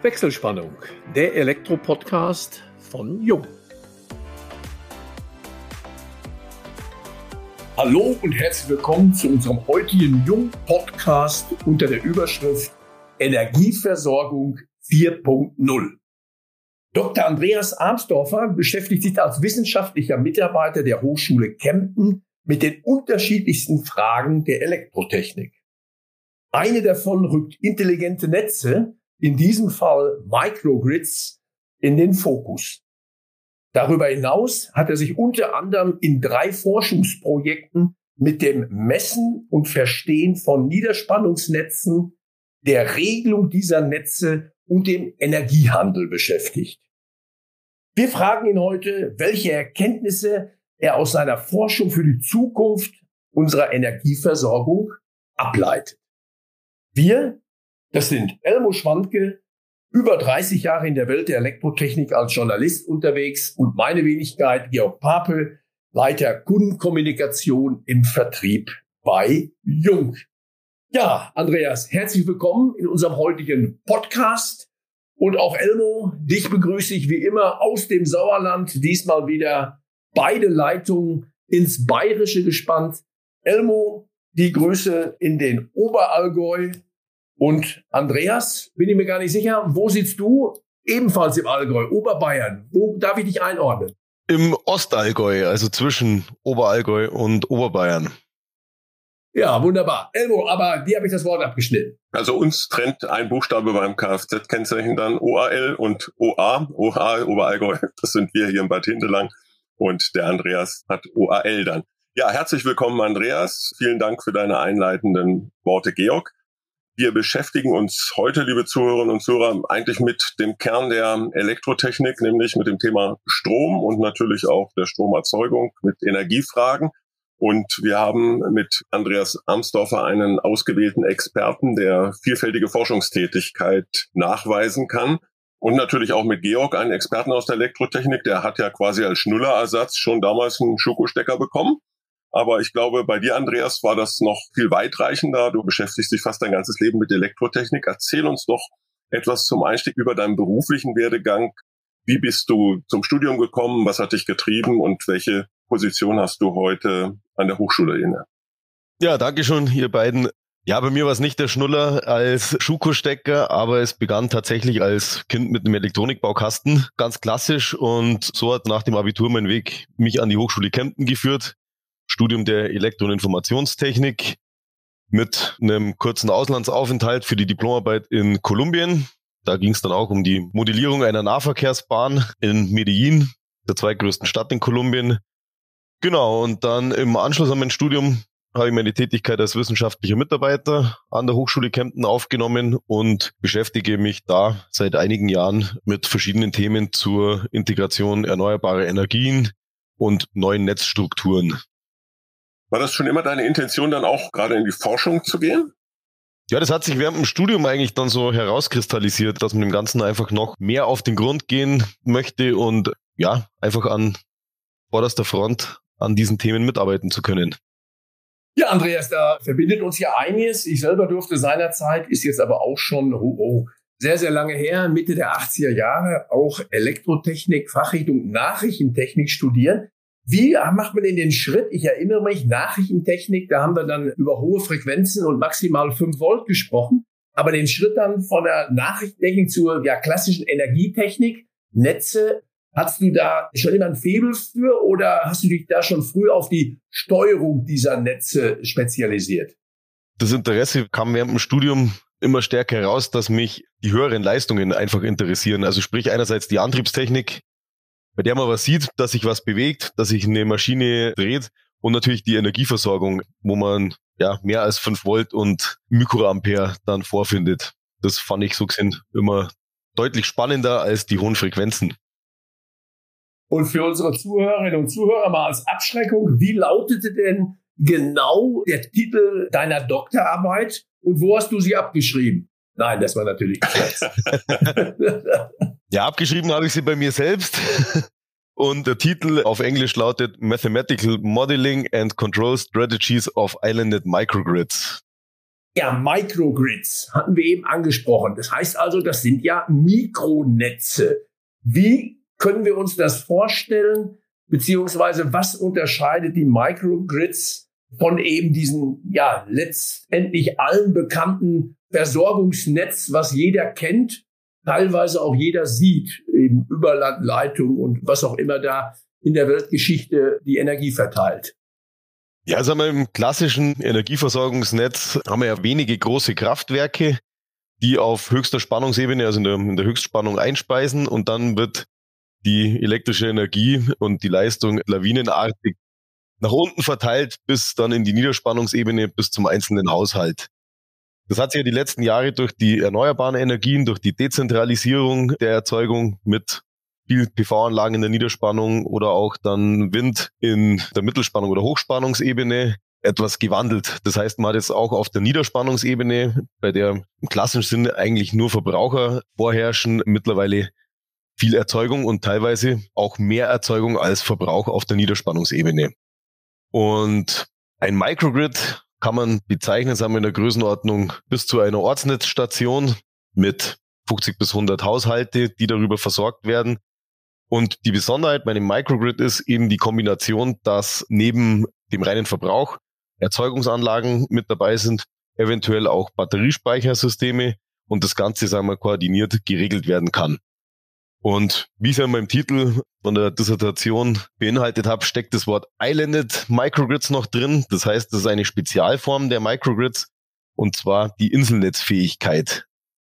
Wechselspannung, der Elektro-Podcast von Jung. Hallo und herzlich willkommen zu unserem heutigen Jung-Podcast unter der Überschrift Energieversorgung 4.0. Dr. Andreas Armsdorfer beschäftigt sich als wissenschaftlicher Mitarbeiter der Hochschule Kempten mit den unterschiedlichsten Fragen der Elektrotechnik. Eine davon rückt intelligente Netze, in diesem Fall Microgrids, in den Fokus. Darüber hinaus hat er sich unter anderem in drei Forschungsprojekten mit dem Messen und Verstehen von Niederspannungsnetzen, der Regelung dieser Netze und dem Energiehandel beschäftigt. Wir fragen ihn heute, welche Erkenntnisse er aus seiner Forschung für die Zukunft unserer Energieversorgung ableitet. Wir, das sind Elmo Schwandke, über 30 Jahre in der Welt der Elektrotechnik als Journalist unterwegs und meine Wenigkeit Georg Pape, Leiter Kundenkommunikation im Vertrieb bei Jung. Ja, Andreas, herzlich willkommen in unserem heutigen Podcast. Und auch Elmo, dich begrüße ich wie immer aus dem Sauerland, diesmal wieder beide Leitungen ins Bayerische gespannt. Elmo, die Grüße in den Oberallgäu. Und Andreas, bin ich mir gar nicht sicher, wo sitzt du? Ebenfalls im Allgäu, Oberbayern. Wo darf ich dich einordnen? Im Ostallgäu, also zwischen Oberallgäu und Oberbayern. Ja, wunderbar. Elmo, aber dir habe ich das Wort abgeschnitten. Also uns trennt ein Buchstabe beim Kfz-Kennzeichen dann OAL und OA, OA Oberallgäu. Das sind wir hier in Bad Hindelang. Und der Andreas hat OAL dann. Ja, herzlich willkommen, Andreas. Vielen Dank für deine einleitenden Worte, Georg. Wir beschäftigen uns heute, liebe Zuhörerinnen und Zuhörer, eigentlich mit dem Kern der Elektrotechnik, nämlich mit dem Thema Strom und natürlich auch der Stromerzeugung mit Energiefragen. Und wir haben mit Andreas Amsdorfer einen ausgewählten Experten, der vielfältige Forschungstätigkeit nachweisen kann. Und natürlich auch mit Georg, einen Experten aus der Elektrotechnik, der hat ja quasi als Schnullerersatz schon damals einen Schokostecker bekommen. Aber ich glaube, bei dir, Andreas, war das noch viel weitreichender. Du beschäftigst dich fast dein ganzes Leben mit Elektrotechnik. Erzähl uns doch etwas zum Einstieg über deinen beruflichen Werdegang. Wie bist du zum Studium gekommen? Was hat dich getrieben? Und welche Position hast du heute an der Hochschule inne? Ja, danke schon, ihr beiden. Ja, bei mir war es nicht der Schnuller als Schuko-Stecker, aber es begann tatsächlich als Kind mit einem Elektronikbaukasten, ganz klassisch. Und so hat nach dem Abitur mein Weg mich an die Hochschule Kempten geführt. Studium der Elektro- und Informationstechnik mit einem kurzen Auslandsaufenthalt für die Diplomarbeit in Kolumbien. Da ging es dann auch um die Modellierung einer Nahverkehrsbahn in Medellin, der zweitgrößten Stadt in Kolumbien. Genau, und dann im Anschluss an mein Studium habe ich meine Tätigkeit als wissenschaftlicher Mitarbeiter an der Hochschule Kempten aufgenommen und beschäftige mich da seit einigen Jahren mit verschiedenen Themen zur Integration erneuerbarer Energien und neuen Netzstrukturen. War das schon immer deine Intention, dann auch gerade in die Forschung zu gehen? Ja, das hat sich während dem Studium eigentlich dann so herauskristallisiert, dass man dem Ganzen einfach noch mehr auf den Grund gehen möchte und ja, einfach an vorderster Front an diesen Themen mitarbeiten zu können. Ja, Andreas, da verbindet uns ja einiges. Ich selber durfte seinerzeit, ist jetzt aber auch schon oh, oh, sehr, sehr lange her, Mitte der 80er Jahre, auch Elektrotechnik, Fachrichtung Nachrichtentechnik studieren. Wie macht man denn den Schritt? Ich erinnere mich, Nachrichtentechnik, da haben wir dann über hohe Frequenzen und maximal 5 Volt gesprochen. Aber den Schritt dann von der Nachrichtentechnik zur ja, klassischen Energietechnik, Netze, Hast du da schon immer ein Faible für oder hast du dich da schon früh auf die Steuerung dieser Netze spezialisiert? Das Interesse kam während dem Studium immer stärker heraus, dass mich die höheren Leistungen einfach interessieren. Also sprich einerseits die Antriebstechnik, bei der man was sieht, dass sich was bewegt, dass sich eine Maschine dreht und natürlich die Energieversorgung, wo man ja mehr als fünf Volt und Mikroampere dann vorfindet. Das fand ich so gesehen immer deutlich spannender als die hohen Frequenzen. Und für unsere Zuhörerinnen und Zuhörer mal als Abschreckung, wie lautete denn genau der Titel deiner Doktorarbeit und wo hast du sie abgeschrieben? Nein, das war natürlich. ja, abgeschrieben habe ich sie bei mir selbst. Und der Titel auf Englisch lautet Mathematical Modeling and Control Strategies of Islanded Microgrids. Ja, Microgrids hatten wir eben angesprochen. Das heißt also, das sind ja Mikronetze. Wie können wir uns das vorstellen? Beziehungsweise was unterscheidet die Microgrids von eben diesen, ja, letztendlich allen bekannten Versorgungsnetz, was jeder kennt, teilweise auch jeder sieht, eben Überlandleitung und was auch immer da in der Weltgeschichte die Energie verteilt. Ja, wir, im klassischen Energieversorgungsnetz haben wir ja wenige große Kraftwerke, die auf höchster Spannungsebene, also in der, in der Höchstspannung einspeisen und dann wird die elektrische Energie und die Leistung lawinenartig nach unten verteilt bis dann in die Niederspannungsebene bis zum einzelnen Haushalt. Das hat sich ja die letzten Jahre durch die erneuerbaren Energien, durch die Dezentralisierung der Erzeugung mit viel PV-Anlagen in der Niederspannung oder auch dann Wind in der Mittelspannung oder Hochspannungsebene etwas gewandelt. Das heißt, man hat jetzt auch auf der Niederspannungsebene, bei der im klassischen Sinne eigentlich nur Verbraucher vorherrschen, mittlerweile viel Erzeugung und teilweise auch mehr Erzeugung als Verbrauch auf der Niederspannungsebene. Und ein Microgrid kann man bezeichnen, sagen wir in der Größenordnung bis zu einer Ortsnetzstation mit 50 bis 100 Haushalte, die darüber versorgt werden. Und die Besonderheit bei dem Microgrid ist eben die Kombination, dass neben dem reinen Verbrauch Erzeugungsanlagen mit dabei sind, eventuell auch Batteriespeichersysteme und das Ganze, sagen wir, koordiniert geregelt werden kann. Und wie ich es ja in meinem Titel von der Dissertation beinhaltet habe, steckt das Wort Islanded Microgrids noch drin. Das heißt, das ist eine Spezialform der Microgrids und zwar die Inselnetzfähigkeit.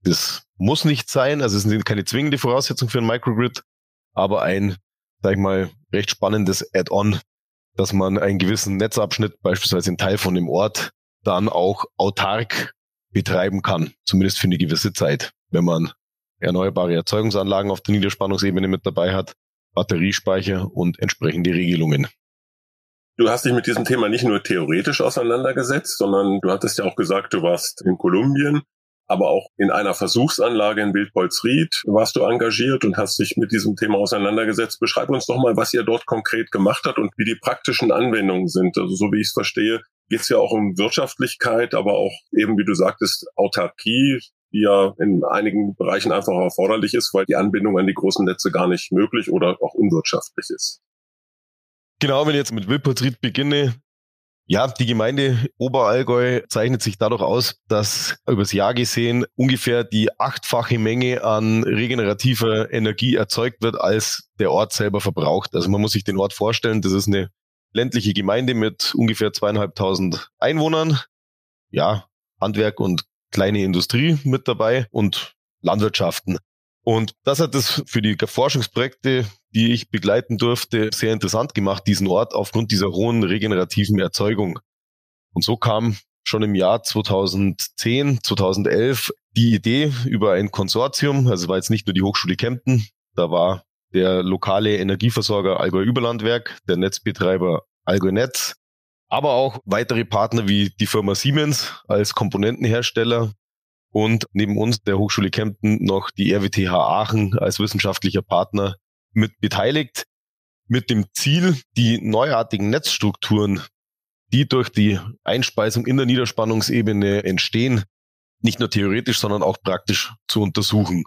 Das muss nicht sein, also es sind keine zwingende Voraussetzung für ein Microgrid, aber ein, sag ich mal, recht spannendes Add-on, dass man einen gewissen Netzabschnitt, beispielsweise einen Teil von dem Ort, dann auch autark betreiben kann, zumindest für eine gewisse Zeit, wenn man erneuerbare Erzeugungsanlagen auf der Niederspannungsebene mit dabei hat, Batteriespeicher und entsprechende Regelungen. Du hast dich mit diesem Thema nicht nur theoretisch auseinandergesetzt, sondern du hattest ja auch gesagt, du warst in Kolumbien aber auch in einer Versuchsanlage in Wildbolzried warst du engagiert und hast dich mit diesem Thema auseinandergesetzt. Beschreib uns doch mal, was ihr dort konkret gemacht habt und wie die praktischen Anwendungen sind. Also so wie ich es verstehe, geht es ja auch um Wirtschaftlichkeit, aber auch eben, wie du sagtest, Autarkie, die ja in einigen Bereichen einfach erforderlich ist, weil die Anbindung an die großen Netze gar nicht möglich oder auch unwirtschaftlich ist. Genau, wenn ich jetzt mit Wilpolsried beginne, ja, die Gemeinde Oberallgäu zeichnet sich dadurch aus, dass übers Jahr gesehen ungefähr die achtfache Menge an regenerativer Energie erzeugt wird, als der Ort selber verbraucht. Also man muss sich den Ort vorstellen, das ist eine ländliche Gemeinde mit ungefähr zweieinhalbtausend Einwohnern. Ja, Handwerk und kleine Industrie mit dabei und Landwirtschaften. Und das hat es für die Forschungsprojekte die ich begleiten durfte, sehr interessant gemacht, diesen Ort aufgrund dieser hohen regenerativen Erzeugung. Und so kam schon im Jahr 2010, 2011 die Idee über ein Konsortium, also war jetzt nicht nur die Hochschule Kempten, da war der lokale Energieversorger Allgäu Überlandwerk, der Netzbetreiber Allgäu Netz, aber auch weitere Partner wie die Firma Siemens als Komponentenhersteller und neben uns der Hochschule Kempten noch die RWTH Aachen als wissenschaftlicher Partner mit beteiligt, mit dem Ziel, die neuartigen Netzstrukturen, die durch die Einspeisung in der Niederspannungsebene entstehen, nicht nur theoretisch, sondern auch praktisch zu untersuchen.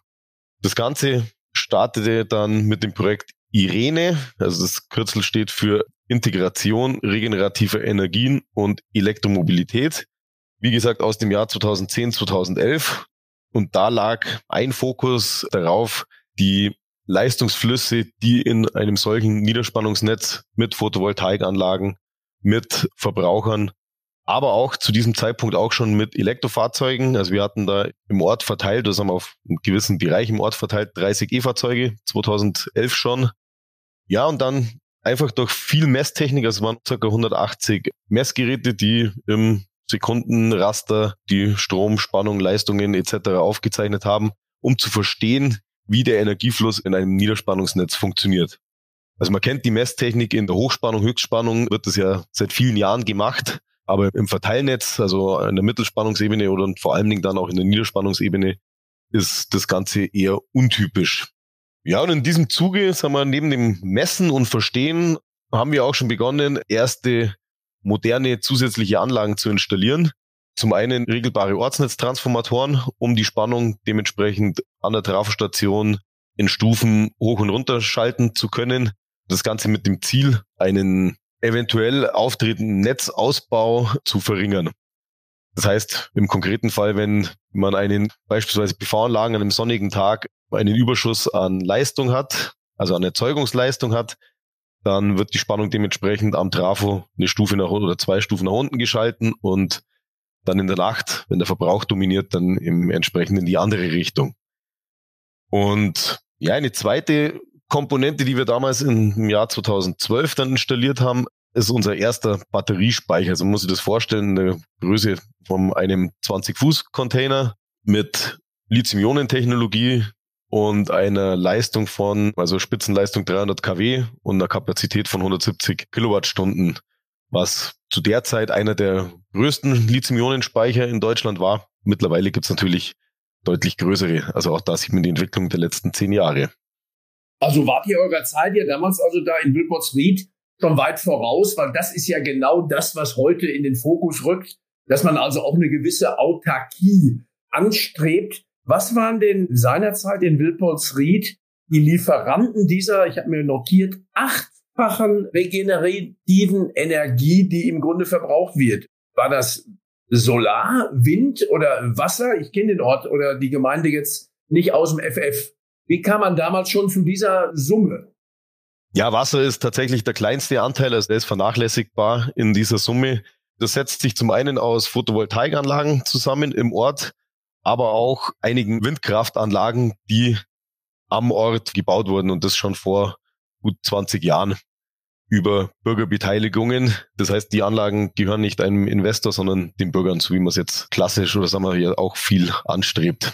Das Ganze startete dann mit dem Projekt IRENE, also das Kürzel steht für Integration regenerativer Energien und Elektromobilität. Wie gesagt, aus dem Jahr 2010, 2011. Und da lag ein Fokus darauf, die Leistungsflüsse, die in einem solchen Niederspannungsnetz mit Photovoltaikanlagen, mit Verbrauchern, aber auch zu diesem Zeitpunkt auch schon mit Elektrofahrzeugen. Also wir hatten da im Ort verteilt, das haben wir auf einem gewissen Bereich im Ort verteilt, 30 E-Fahrzeuge, 2011 schon. Ja, und dann einfach durch viel Messtechnik, also waren ca. 180 Messgeräte, die im Sekundenraster die Strom, Spannung, Leistungen etc. aufgezeichnet haben, um zu verstehen, wie der Energiefluss in einem Niederspannungsnetz funktioniert. Also man kennt die Messtechnik in der Hochspannung, Höchstspannung, wird das ja seit vielen Jahren gemacht. Aber im Verteilnetz, also in der Mittelspannungsebene oder vor allen Dingen dann auch in der Niederspannungsebene, ist das Ganze eher untypisch. Ja, und in diesem Zuge, sagen wir, neben dem Messen und Verstehen haben wir auch schon begonnen, erste moderne zusätzliche Anlagen zu installieren. zum einen regelbare Ortsnetztransformatoren, um die Spannung dementsprechend an der Trafostation in Stufen hoch und runter schalten zu können. Das Ganze mit dem Ziel, einen eventuell auftretenden Netzausbau zu verringern. Das heißt, im konkreten Fall, wenn man einen beispielsweise PV-Anlagen an einem sonnigen Tag einen Überschuss an Leistung hat, also an Erzeugungsleistung hat, dann wird die Spannung dementsprechend am Trafo eine Stufe nach unten oder zwei Stufen nach unten geschalten und dann in der Nacht, wenn der Verbrauch dominiert, dann im entsprechend in die andere Richtung. Und ja, eine zweite Komponente, die wir damals im Jahr 2012 dann installiert haben, ist unser erster Batteriespeicher. Also man muss sich das vorstellen, eine Größe von einem 20-Fuß-Container mit Lithium-Ionen-Technologie und einer Leistung von, also Spitzenleistung 300 kW und einer Kapazität von 170 Kilowattstunden, was zu der Zeit einer der größten Lithium-Ionen-Speicher in Deutschland war. Mittlerweile gibt es natürlich deutlich größere. Also auch da sieht man die Entwicklung der letzten zehn Jahre. Also wart ihr eurer Zeit ja damals also da in Wilpotsried schon weit voraus, weil das ist ja genau das, was heute in den Fokus rückt, dass man also auch eine gewisse Autarkie anstrebt. Was waren denn seinerzeit in Wilpolsried die Lieferanten dieser, ich habe mir notiert, achtfachen regenerativen Energie, die im Grunde verbraucht wird? War das Solar, Wind oder Wasser? Ich kenne den Ort oder die Gemeinde jetzt nicht aus dem FF. Wie kam man damals schon zu dieser Summe? Ja, Wasser ist tatsächlich der kleinste Anteil, also der ist vernachlässigbar in dieser Summe. Das setzt sich zum einen aus Photovoltaikanlagen zusammen im Ort, aber auch einigen Windkraftanlagen, die am Ort gebaut wurden und das schon vor gut 20 Jahren über Bürgerbeteiligungen. Das heißt, die Anlagen gehören nicht einem Investor, sondern den Bürgern, so wie man es jetzt klassisch oder sagen wir hier auch viel anstrebt.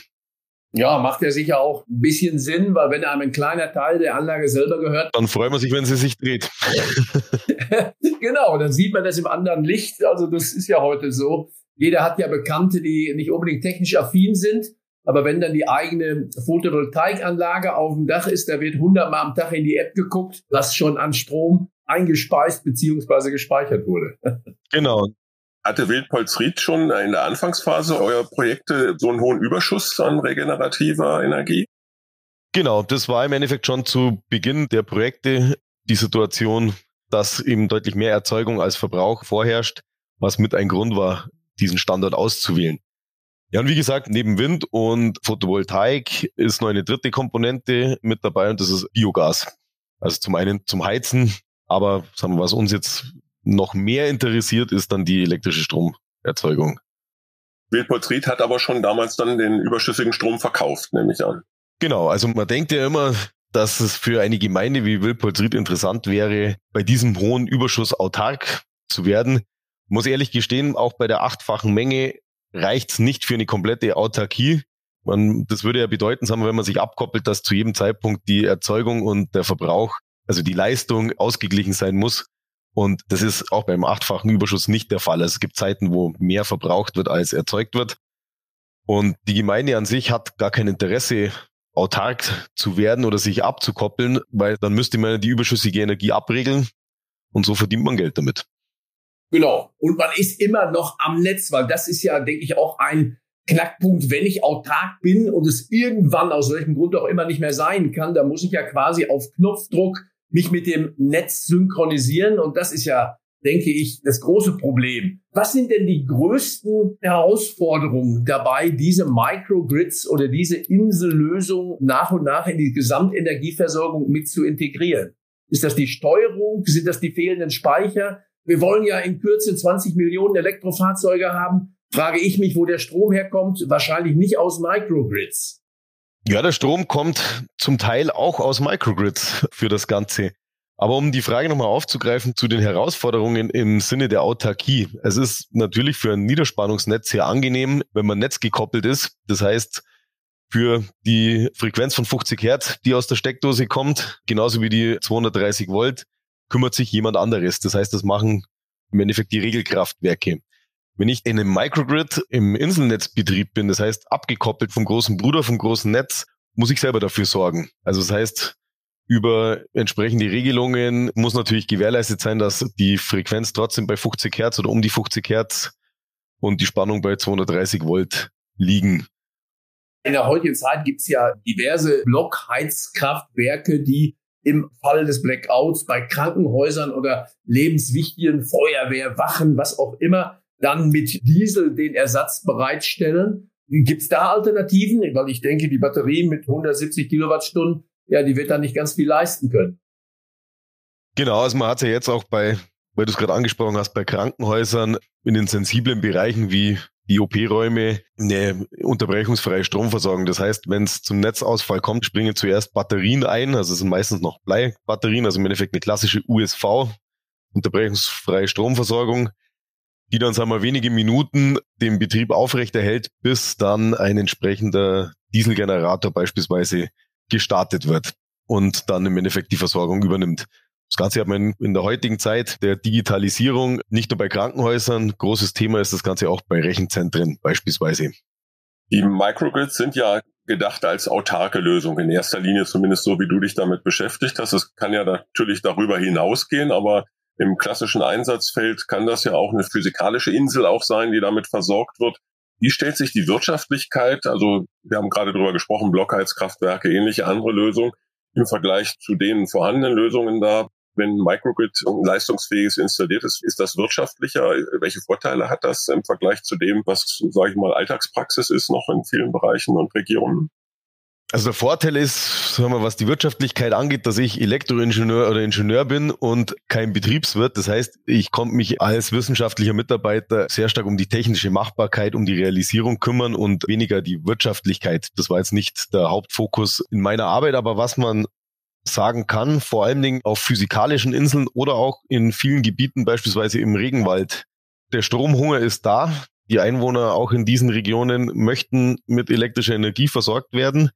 Ja, macht ja sicher auch ein bisschen Sinn, weil wenn einem ein kleiner Teil der Anlage selber gehört. Dann freut man sich, wenn sie sich dreht. genau, dann sieht man das im anderen Licht. Also das ist ja heute so. Jeder hat ja Bekannte, die nicht unbedingt technisch affin sind. Aber wenn dann die eigene Photovoltaikanlage auf dem Dach ist, da wird hundertmal am Tag in die App geguckt, was schon an Strom eingespeist beziehungsweise gespeichert wurde. Genau. Hatte Wildpolsried schon in der Anfangsphase eurer Projekte so einen hohen Überschuss an regenerativer Energie? Genau, das war im Endeffekt schon zu Beginn der Projekte die Situation, dass eben deutlich mehr Erzeugung als Verbrauch vorherrscht, was mit ein Grund war, diesen Standort auszuwählen. Ja, und wie gesagt, neben Wind und Photovoltaik ist noch eine dritte Komponente mit dabei und das ist Biogas. Also zum einen zum Heizen, aber sagen wir, was uns jetzt noch mehr interessiert, ist dann die elektrische Stromerzeugung. Wildpolsried hat aber schon damals dann den überschüssigen Strom verkauft, nehme ich an. Genau, also man denkt ja immer, dass es für eine Gemeinde wie Wildpolsried interessant wäre, bei diesem hohen Überschuss autark zu werden. Muss ehrlich gestehen, auch bei der achtfachen Menge reicht es nicht für eine komplette Autarkie. Man, das würde ja bedeuten, sagen wir, wenn man sich abkoppelt, dass zu jedem Zeitpunkt die Erzeugung und der Verbrauch, also die Leistung ausgeglichen sein muss. Und das ist auch beim achtfachen Überschuss nicht der Fall. Also es gibt Zeiten, wo mehr verbraucht wird, als erzeugt wird. Und die Gemeinde an sich hat gar kein Interesse, autark zu werden oder sich abzukoppeln, weil dann müsste man die überschüssige Energie abregeln und so verdient man Geld damit. Genau. Und man ist immer noch am Netz, weil das ist ja, denke ich, auch ein Knackpunkt, wenn ich autark bin und es irgendwann aus welchem Grund auch immer nicht mehr sein kann, da muss ich ja quasi auf Knopfdruck mich mit dem Netz synchronisieren. Und das ist ja, denke ich, das große Problem. Was sind denn die größten Herausforderungen dabei, diese Microgrids oder diese Insellösung nach und nach in die Gesamtenergieversorgung mit zu integrieren? Ist das die Steuerung? Sind das die fehlenden Speicher? Wir wollen ja in Kürze 20 Millionen Elektrofahrzeuge haben. Frage ich mich, wo der Strom herkommt. Wahrscheinlich nicht aus Microgrids. Ja, der Strom kommt zum Teil auch aus Microgrids für das Ganze. Aber um die Frage nochmal aufzugreifen zu den Herausforderungen im Sinne der Autarkie. Es ist natürlich für ein Niederspannungsnetz sehr angenehm, wenn man netzgekoppelt ist. Das heißt, für die Frequenz von 50 Hertz, die aus der Steckdose kommt, genauso wie die 230 Volt, kümmert sich jemand anderes. Das heißt, das machen im Endeffekt die Regelkraftwerke. Wenn ich in einem Microgrid im Inselnetzbetrieb bin, das heißt abgekoppelt vom großen Bruder, vom großen Netz, muss ich selber dafür sorgen. Also das heißt, über entsprechende Regelungen muss natürlich gewährleistet sein, dass die Frequenz trotzdem bei 50 Hertz oder um die 50 Hertz und die Spannung bei 230 Volt liegen. In der heutigen Zeit gibt es ja diverse Blockheizkraftwerke, die im Fall des Blackouts bei Krankenhäusern oder lebenswichtigen Feuerwehrwachen, was auch immer, dann mit Diesel den Ersatz bereitstellen. Gibt es da Alternativen? Weil ich denke, die Batterie mit 170 Kilowattstunden, ja, die wird da nicht ganz viel leisten können. Genau, also man hat ja jetzt auch bei, weil du es gerade angesprochen hast, bei Krankenhäusern in den sensiblen Bereichen wie die OP-Räume eine unterbrechungsfreie Stromversorgung. Das heißt, wenn es zum Netzausfall kommt, springen zuerst Batterien ein, also es sind meistens noch Bleibatterien, also im Endeffekt eine klassische USV, unterbrechungsfreie Stromversorgung, die dann, sagen wir, wenige Minuten den Betrieb aufrechterhält, bis dann ein entsprechender Dieselgenerator beispielsweise gestartet wird und dann im Endeffekt die Versorgung übernimmt. Das Ganze hat man in der heutigen Zeit der Digitalisierung nicht nur bei Krankenhäusern. Großes Thema ist das Ganze auch bei Rechenzentren beispielsweise. Die Microgrids sind ja gedacht als autarke Lösung, in erster Linie zumindest so, wie du dich damit beschäftigt hast. Es kann ja natürlich darüber hinausgehen, aber im klassischen Einsatzfeld kann das ja auch eine physikalische Insel auch sein, die damit versorgt wird. Wie stellt sich die Wirtschaftlichkeit, also wir haben gerade darüber gesprochen, Blockheizkraftwerke, ähnliche andere Lösungen, im Vergleich zu den vorhandenen Lösungen da wenn Microgrid leistungsfähig installiert ist, ist das wirtschaftlicher? Welche Vorteile hat das im Vergleich zu dem, was, sage ich mal, Alltagspraxis ist noch in vielen Bereichen und Regionen? Also der Vorteil ist, sagen wir, was die Wirtschaftlichkeit angeht, dass ich Elektroingenieur oder Ingenieur bin und kein Betriebswirt. Das heißt, ich konnte mich als wissenschaftlicher Mitarbeiter sehr stark um die technische Machbarkeit, um die Realisierung kümmern und weniger die Wirtschaftlichkeit. Das war jetzt nicht der Hauptfokus in meiner Arbeit, aber was man sagen kann, vor allen Dingen auf physikalischen Inseln oder auch in vielen Gebieten, beispielsweise im Regenwald. Der Stromhunger ist da. Die Einwohner auch in diesen Regionen möchten mit elektrischer Energie versorgt werden.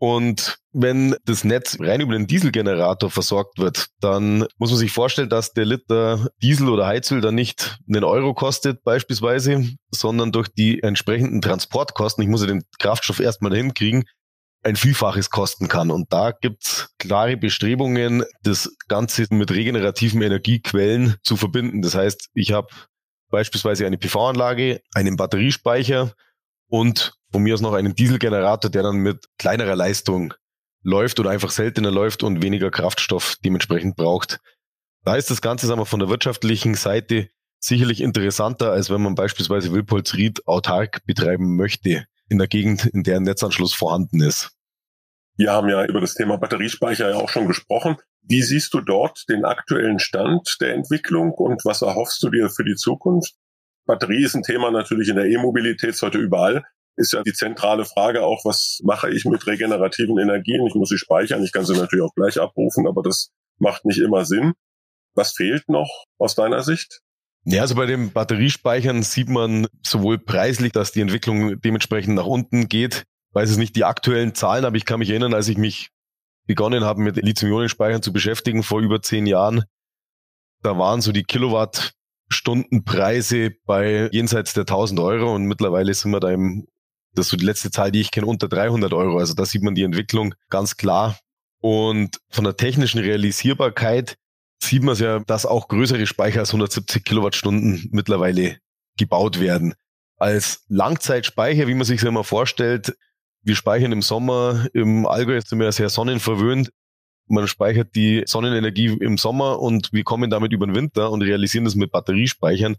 Und wenn das Netz rein über den Dieselgenerator versorgt wird, dann muss man sich vorstellen, dass der Liter Diesel oder Heizöl dann nicht einen Euro kostet beispielsweise, sondern durch die entsprechenden Transportkosten, ich muss ja den Kraftstoff erstmal dahin kriegen, ein Vielfaches kosten kann. Und da gibt's klare Bestrebungen, das Ganze mit regenerativen Energiequellen zu verbinden. Das heißt, ich habe beispielsweise eine PV-Anlage, einen Batteriespeicher und von mir aus noch einen Dieselgenerator, der dann mit kleinerer Leistung läuft oder einfach seltener läuft und weniger Kraftstoff dementsprechend braucht. Da ist das Ganze sagen wir, von der wirtschaftlichen Seite sicherlich interessanter, als wenn man beispielsweise Wilpolsried autark betreiben möchte in der Gegend, in der ein Netzanschluss vorhanden ist. Wir haben ja über das Thema Batteriespeicher ja auch schon gesprochen. Wie siehst du dort den aktuellen Stand der Entwicklung und was erhoffst du dir für die Zukunft? Batterie ist ein Thema natürlich in der E-Mobilität heute überall. Ist ja die zentrale Frage auch, was mache ich mit regenerativen Energien? Ich muss sie speichern, ich kann sie natürlich auch gleich abrufen, aber das macht nicht immer Sinn. Was fehlt noch aus deiner Sicht? Ja, also bei den Batteriespeichern sieht man sowohl preislich, dass die Entwicklung dementsprechend nach unten geht. Ich weiß es nicht die aktuellen Zahlen, aber ich kann mich erinnern, als ich mich begonnen habe, mit Lithium-Ionen-Speichern zu beschäftigen vor über zehn Jahren, da waren so die Kilowattstundenpreise bei jenseits der 1000 Euro und mittlerweile sind wir da im, das ist so die letzte Zahl, die ich kenne, unter 300 Euro. Also da sieht man die Entwicklung ganz klar. Und von der technischen Realisierbarkeit sieht man es ja, dass auch größere Speicher als 170 Kilowattstunden mittlerweile gebaut werden. Als Langzeitspeicher, wie man sich das immer vorstellt, wir speichern im Sommer, im Allgäu sind wir ja sehr sonnenverwöhnt. Man speichert die Sonnenenergie im Sommer und wir kommen damit über den Winter und realisieren das mit Batteriespeichern.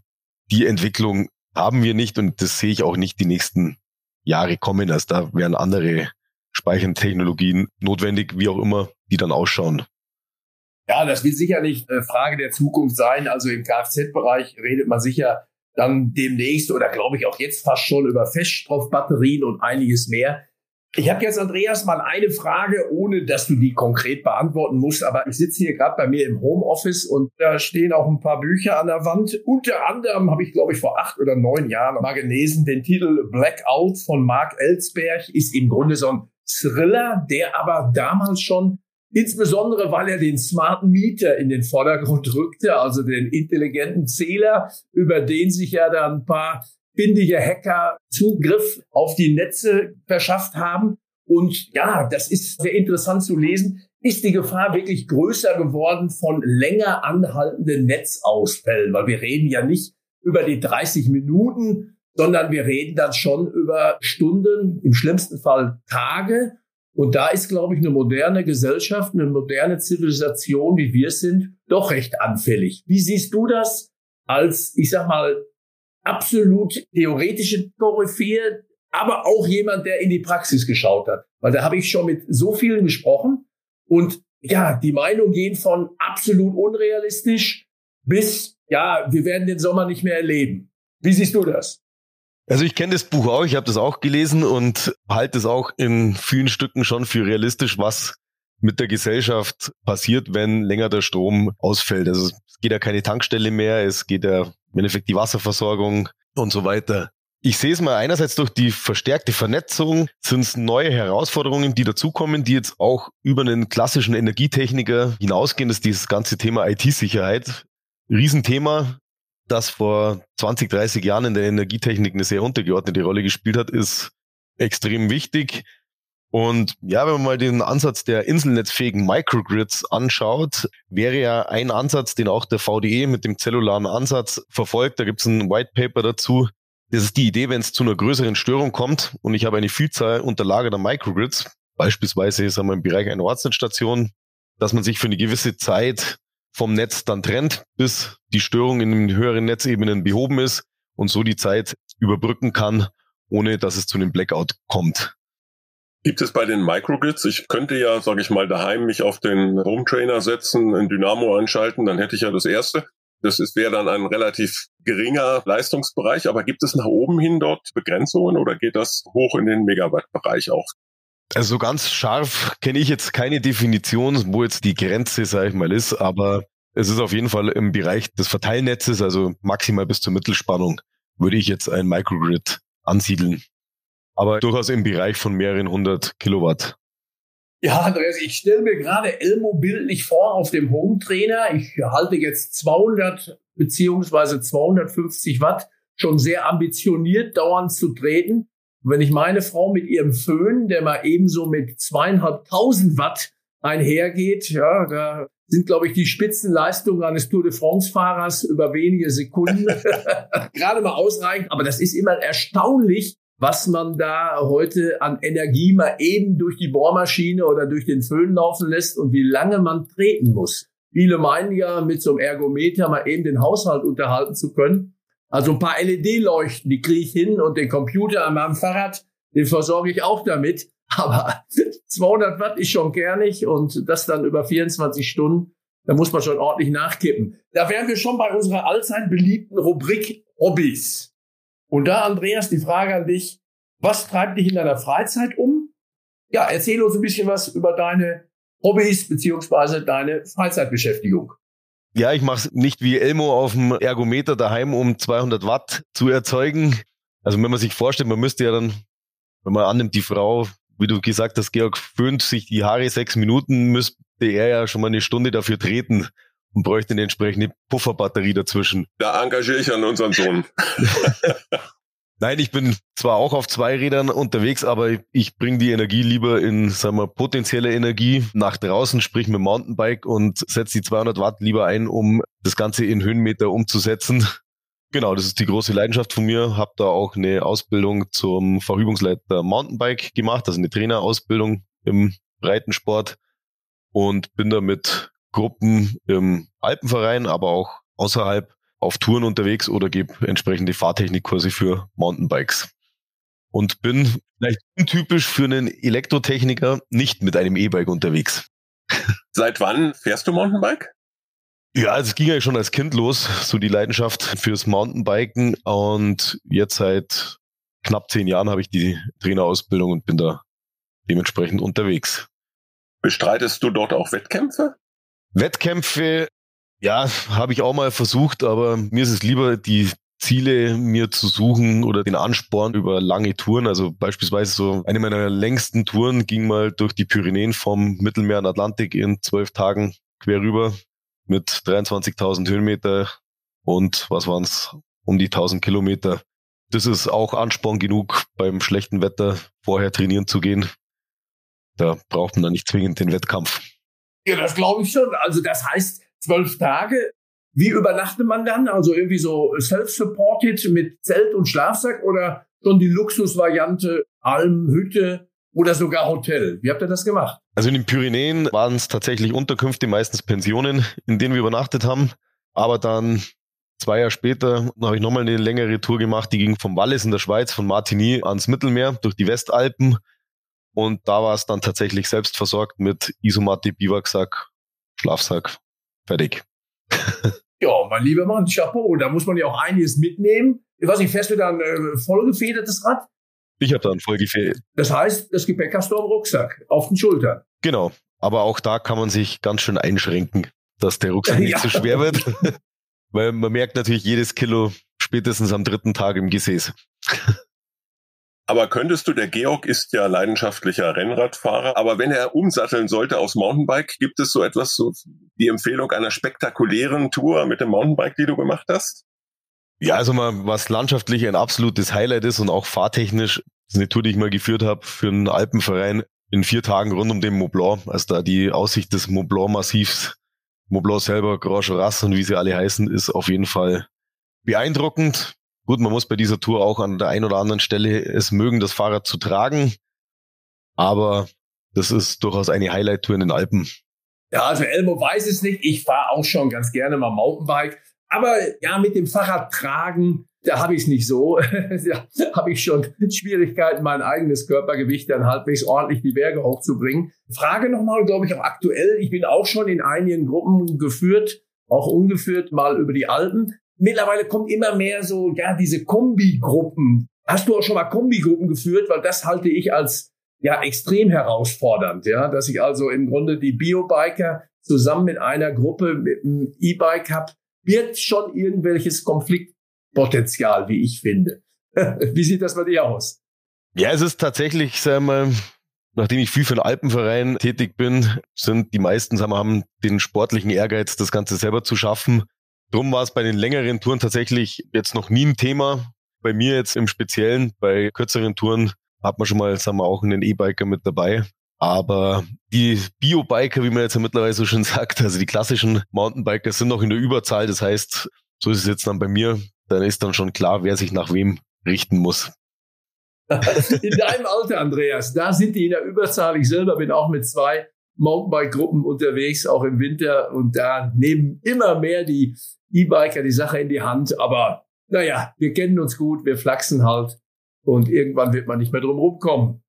Die Entwicklung haben wir nicht und das sehe ich auch nicht die nächsten Jahre kommen. Also da werden andere Speichertechnologien notwendig, wie auch immer, die dann ausschauen. Ja, das wird sicherlich eine Frage der Zukunft sein. Also im Kfz-Bereich redet man sicher dann demnächst oder glaube ich auch jetzt fast schon über Feststoffbatterien und einiges mehr. Ich habe jetzt, Andreas, mal eine Frage, ohne dass du die konkret beantworten musst, aber ich sitze hier gerade bei mir im Homeoffice und da stehen auch ein paar Bücher an der Wand. Unter anderem habe ich, glaube ich, vor acht oder neun Jahren mal gelesen, den Titel Blackout von Mark Ellsberg ist im Grunde so ein Thriller, der aber damals schon Insbesondere, weil er den smarten Mieter in den Vordergrund rückte, also den intelligenten Zähler, über den sich ja dann ein paar findige Hacker Zugriff auf die Netze verschafft haben. Und ja, das ist sehr interessant zu lesen. Ist die Gefahr wirklich größer geworden von länger anhaltenden Netzausfällen? Weil wir reden ja nicht über die 30 Minuten, sondern wir reden dann schon über Stunden, im schlimmsten Fall Tage. Und da ist, glaube ich, eine moderne Gesellschaft, eine moderne Zivilisation, wie wir sind, doch recht anfällig. Wie siehst du das als, ich sag mal, absolut theoretische Koryphäe, aber auch jemand, der in die Praxis geschaut hat? Weil da habe ich schon mit so vielen gesprochen und ja, die Meinungen gehen von absolut unrealistisch bis, ja, wir werden den Sommer nicht mehr erleben. Wie siehst du das? Also ich kenne das Buch auch, ich habe das auch gelesen und halte es auch in vielen Stücken schon für realistisch, was mit der Gesellschaft passiert, wenn länger der Strom ausfällt. Also es geht ja keine Tankstelle mehr, es geht ja im Endeffekt die Wasserversorgung und so weiter. Ich sehe es mal einerseits durch die verstärkte Vernetzung sind es neue Herausforderungen, die dazukommen, die jetzt auch über einen klassischen Energietechniker hinausgehen. Das ist dieses ganze Thema IT-Sicherheit. Riesenthema, das vor 20, 30 Jahren in der Energietechnik eine sehr untergeordnete Rolle gespielt hat, ist extrem wichtig. Und ja, wenn man mal den Ansatz der inselnetzfähigen Microgrids anschaut, wäre ja ein Ansatz, den auch der VDE mit dem zellularen Ansatz verfolgt. Da gibt es ein White Paper dazu, das ist die Idee, wenn es zu einer größeren Störung kommt und ich habe eine Vielzahl unterlagerter Microgrids, beispielsweise sagen wir, im Bereich einer Ortsnetzstation, dass man sich für eine gewisse Zeit vom Netz dann trennt, bis die Störung in den höheren Netzebenen behoben ist und so die Zeit überbrücken kann, ohne dass es zu einem Blackout kommt. Gibt es bei den Microgrids, ich könnte ja, sage ich mal, daheim mich auf den Home Trainer setzen, ein Dynamo anschalten, dann hätte ich ja das erste. Das wäre dann ein relativ geringer Leistungsbereich, aber gibt es nach oben hin dort Begrenzungen oder geht das hoch in den Megawatt-Bereich auch? Also ganz scharf kenne ich jetzt keine Definition, wo jetzt die Grenze, sage ich mal, ist, aber es ist auf jeden Fall im Bereich des Verteilnetzes, also maximal bis zur Mittelspannung, würde ich jetzt ein Microgrid ansiedeln. Aber durchaus im Bereich von mehreren hundert Kilowatt. Ja, Andreas, ich stelle mir gerade Elmo bildlich vor auf dem Home Trainer. Ich halte jetzt 200 beziehungsweise 250 Watt schon sehr ambitioniert dauernd zu treten. Und wenn ich meine Frau mit ihrem Föhn, der mal ebenso mit zweieinhalbtausend Watt einhergeht, ja, da sind, glaube ich, die Spitzenleistungen eines Tour de France-Fahrers über wenige Sekunden gerade mal ausreichend. Aber das ist immer erstaunlich, was man da heute an Energie mal eben durch die Bohrmaschine oder durch den Föhn laufen lässt und wie lange man treten muss. Viele meinen ja, mit so einem Ergometer mal eben den Haushalt unterhalten zu können. Also ein paar LED-Leuchten, die kriege ich hin und den Computer an meinem Fahrrad, den versorge ich auch damit. Aber 200 Watt ist schon kernig und das dann über 24 Stunden, da muss man schon ordentlich nachkippen. Da wären wir schon bei unserer allzeit beliebten Rubrik Hobbys. Und da, Andreas, die Frage an dich, was treibt dich in deiner Freizeit um? Ja, erzähl uns ein bisschen was über deine Hobbys beziehungsweise deine Freizeitbeschäftigung. Ja, ich mache es nicht wie Elmo auf dem Ergometer daheim, um 200 Watt zu erzeugen. Also wenn man sich vorstellt, man müsste ja dann, wenn man annimmt, die Frau, wie du gesagt hast, Georg, föhnt sich die Haare sechs Minuten, müsste er ja schon mal eine Stunde dafür treten und bräuchte eine entsprechende Pufferbatterie dazwischen. Da engagiere ich an unseren Sohn. Nein, ich bin zwar auch auf zwei Rädern unterwegs, aber ich bringe die Energie lieber in, sagen wir, potenzielle Energie nach draußen, sprich mit Mountainbike und setze die 200 Watt lieber ein, um das Ganze in Höhenmeter umzusetzen. Genau, das ist die große Leidenschaft von mir. Habe da auch eine Ausbildung zum Verübungsleiter Mountainbike gemacht, also eine Trainerausbildung im Breitensport und bin damit Gruppen im Alpenverein, aber auch außerhalb auf Touren unterwegs oder gebe entsprechende Fahrtechnikkurse für Mountainbikes. Und bin vielleicht untypisch für einen Elektrotechniker nicht mit einem E-Bike unterwegs. Seit wann fährst du Mountainbike? Ja, also es ging ja schon als Kind los, so die Leidenschaft fürs Mountainbiken. Und jetzt seit knapp zehn Jahren habe ich die Trainerausbildung und bin da dementsprechend unterwegs. Bestreitest du dort auch Wettkämpfe? Wettkämpfe, ja, habe ich auch mal versucht, aber mir ist es lieber, die Ziele mir zu suchen oder den Ansporn über lange Touren. Also beispielsweise so eine meiner längsten Touren ging mal durch die Pyrenäen vom Mittelmeer an Atlantik in zwölf Tagen quer rüber mit 23.000 Höhenmeter und was waren es, um die 1000 Kilometer. Das ist auch Ansporn genug, beim schlechten Wetter vorher trainieren zu gehen. Da braucht man dann nicht zwingend den Wettkampf. Ja, das glaube ich schon. Also das heißt, zwölf Tage, Wie übernachtet man dann? Also irgendwie so self-supported mit Zelt und Schlafsack oder schon die Luxusvariante Alm, Hütte oder sogar Hotel? Wie habt ihr das gemacht? Also in den Pyrenäen waren es tatsächlich Unterkünfte, meistens Pensionen, in denen wir übernachtet haben. Aber dann zwei Jahre später habe ich nochmal eine längere Tour gemacht, die ging vom Wallis in der Schweiz, von Martigny ans Mittelmeer durch die Westalpen. Und da war es dann tatsächlich selbst versorgt mit Isomatte, Biwaksack, Schlafsack. Fertig. ja, mein lieber Mann, Chapeau. Da muss man ja auch einiges mitnehmen. Ich weiß nicht, fährst du dann äh, vollgefedertes Rad? Ich habe dann vollgefedert. Das heißt, das Gepäck hast du am Rucksack, auf den Schultern. Genau. Aber auch da kann man sich ganz schön einschränken, dass der Rucksack nicht ja. zu schwer wird. Weil man merkt natürlich jedes Kilo spätestens am dritten Tag im Gesäß. Aber könntest du, der Georg ist ja leidenschaftlicher Rennradfahrer, aber wenn er umsatteln sollte aus Mountainbike, gibt es so etwas, so die Empfehlung einer spektakulären Tour mit dem Mountainbike, die du gemacht hast? Ja, also mal, was landschaftlich ein absolutes Highlight ist und auch fahrtechnisch, das ist eine Tour, die ich mal geführt habe für einen Alpenverein in vier Tagen rund um den Mont Blanc, also da die Aussicht des Mont Blanc Massivs, Mont Blanc selber, Grand Joras und wie sie alle heißen, ist auf jeden Fall beeindruckend. Gut, man muss bei dieser Tour auch an der einen oder anderen Stelle es mögen, das Fahrrad zu tragen. Aber das ist durchaus eine Highlight-Tour in den Alpen. Ja, also Elmo weiß es nicht. Ich fahre auch schon ganz gerne mal Mountainbike. Aber ja, mit dem Fahrrad tragen, da habe ich es nicht so. da habe ich schon Schwierigkeiten, mein eigenes Körpergewicht dann halbwegs ordentlich die Berge hochzubringen. Frage nochmal, glaube ich, auch aktuell. Ich bin auch schon in einigen Gruppen geführt, auch ungeführt, mal über die Alpen mittlerweile kommt immer mehr so, ja, diese Kombigruppen. Hast du auch schon mal Kombigruppen geführt? Weil das halte ich als ja extrem herausfordernd, ja, dass ich also im Grunde die Biobiker zusammen mit einer Gruppe mit einem E-Bike habe, wird schon irgendwelches Konfliktpotenzial, wie ich finde. wie sieht das bei dir aus? Ja, es ist tatsächlich, sagen wir, nachdem ich viel für den Alpenverein tätig bin, sind die meisten, sagen wir, haben den sportlichen Ehrgeiz, das Ganze selber zu schaffen. Drum war es bei den längeren Touren tatsächlich jetzt noch nie ein Thema. Bei mir jetzt im Speziellen, bei kürzeren Touren hat man schon mal, sagen wir, auch einen E-Biker mit dabei. Aber die Bio-Biker, wie man jetzt ja mittlerweile so schön sagt, also die klassischen Mountainbiker sind noch in der Überzahl. Das heißt, so ist es jetzt dann bei mir. Dann ist dann schon klar, wer sich nach wem richten muss. In deinem Alter, Andreas, da sind die in der Überzahl. Ich selber bin auch mit zwei Mountainbike-Gruppen unterwegs, auch im Winter. Und da nehmen immer mehr die E-Biker die Sache in die Hand. Aber naja, wir kennen uns gut, wir flachsen halt. Und irgendwann wird man nicht mehr drum rumkommen.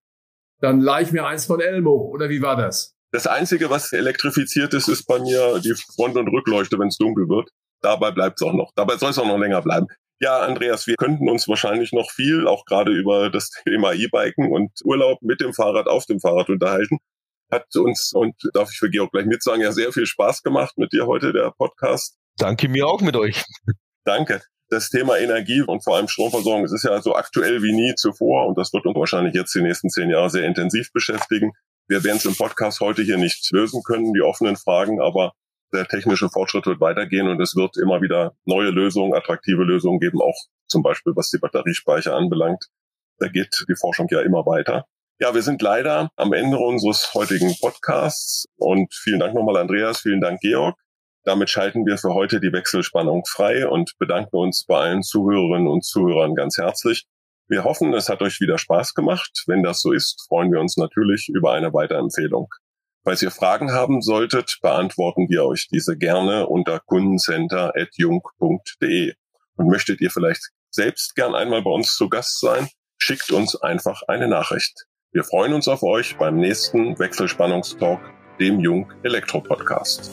Dann leih ich mir eins von Elmo. Oder wie war das? Das Einzige, was elektrifiziert ist, ist bei mir die Front- und Rückleuchte, wenn es dunkel wird. Dabei bleibt es auch noch. Dabei soll es auch noch länger bleiben. Ja, Andreas, wir könnten uns wahrscheinlich noch viel, auch gerade über das Thema E-Biken und Urlaub mit dem Fahrrad auf dem Fahrrad unterhalten. Hat uns, und darf ich für Georg gleich mitsagen, ja sehr viel Spaß gemacht mit dir heute, der Podcast. Danke mir auch mit euch. Danke. Das Thema Energie und vor allem Stromversorgung, es ist ja so aktuell wie nie zuvor und das wird uns wahrscheinlich jetzt die nächsten zehn Jahre sehr intensiv beschäftigen. Wir werden es im Podcast heute hier nicht lösen können, die offenen Fragen, aber der technische Fortschritt wird weitergehen und es wird immer wieder neue Lösungen, attraktive Lösungen geben, auch zum Beispiel was die Batteriespeicher anbelangt. Da geht die Forschung ja immer weiter. Ja, wir sind leider am Ende unseres heutigen Podcasts und vielen Dank nochmal Andreas, vielen Dank Georg. Damit schalten wir für heute die Wechselspannung frei und bedanken uns bei allen Zuhörerinnen und Zuhörern ganz herzlich. Wir hoffen, es hat euch wieder Spaß gemacht. Wenn das so ist, freuen wir uns natürlich über eine Weiterempfehlung. Falls ihr Fragen haben solltet, beantworten wir euch diese gerne unter kundencenter.jung.de. Und möchtet ihr vielleicht selbst gern einmal bei uns zu Gast sein, schickt uns einfach eine Nachricht. Wir freuen uns auf euch beim nächsten Wechselspannungstalk, dem Jung Elektro Podcast.